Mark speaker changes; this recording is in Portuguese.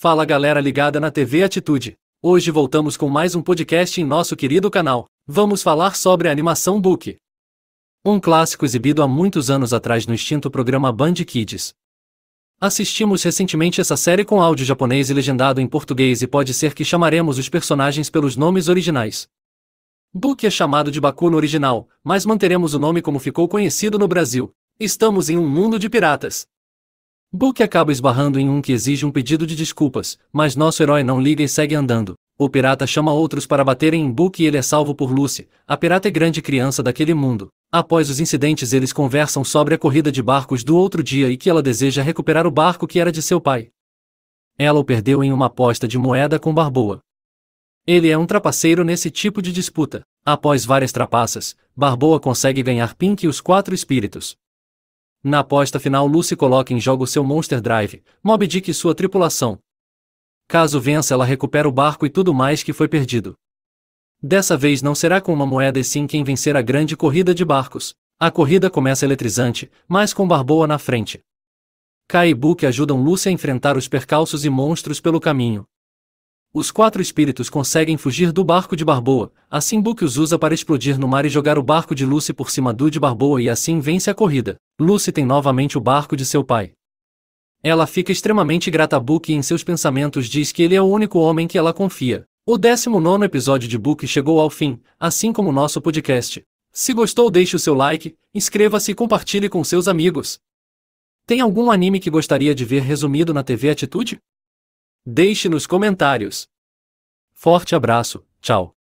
Speaker 1: Fala galera ligada na TV Atitude. Hoje voltamos com mais um podcast em nosso querido canal. Vamos falar sobre a animação Book. Um clássico exibido há muitos anos atrás no extinto programa Band Kids. Assistimos recentemente essa série com áudio japonês e legendado em português e pode ser que chamaremos os personagens pelos nomes originais. Book é chamado de Baku no original, mas manteremos o nome como ficou conhecido no Brasil. Estamos em um mundo de piratas. Book acaba esbarrando em um que exige um pedido de desculpas, mas nosso herói não liga e segue andando. O pirata chama outros para baterem em Book e ele é salvo por Lucy, a pirata é grande criança daquele mundo. Após os incidentes, eles conversam sobre a corrida de barcos do outro dia e que ela deseja recuperar o barco que era de seu pai. Ela o perdeu em uma aposta de moeda com Barboa. Ele é um trapaceiro nesse tipo de disputa. Após várias trapaças, Barboa consegue ganhar Pink e os quatro espíritos. Na aposta final, Lucy coloca em jogo seu Monster Drive, Mob Dick e sua tripulação. Caso vença, ela recupera o barco e tudo mais que foi perdido. Dessa vez não será com uma moeda e sim quem vencer a grande corrida de barcos. A corrida começa eletrizante, mas com Barboa na frente. Kai e Book ajudam Lucy a enfrentar os percalços e monstros pelo caminho. Os quatro espíritos conseguem fugir do barco de Barboa, assim Book os usa para explodir no mar e jogar o barco de Lucy por cima do de Barboa e assim vence a corrida. Lucy tem novamente o barco de seu pai. Ela fica extremamente grata a Book e em seus pensamentos diz que ele é o único homem que ela confia. O 19 episódio de Book chegou ao fim, assim como o nosso podcast. Se gostou, deixe o seu like, inscreva-se e compartilhe com seus amigos. Tem algum anime que gostaria de ver resumido na TV Atitude? Deixe nos comentários. Forte abraço, tchau.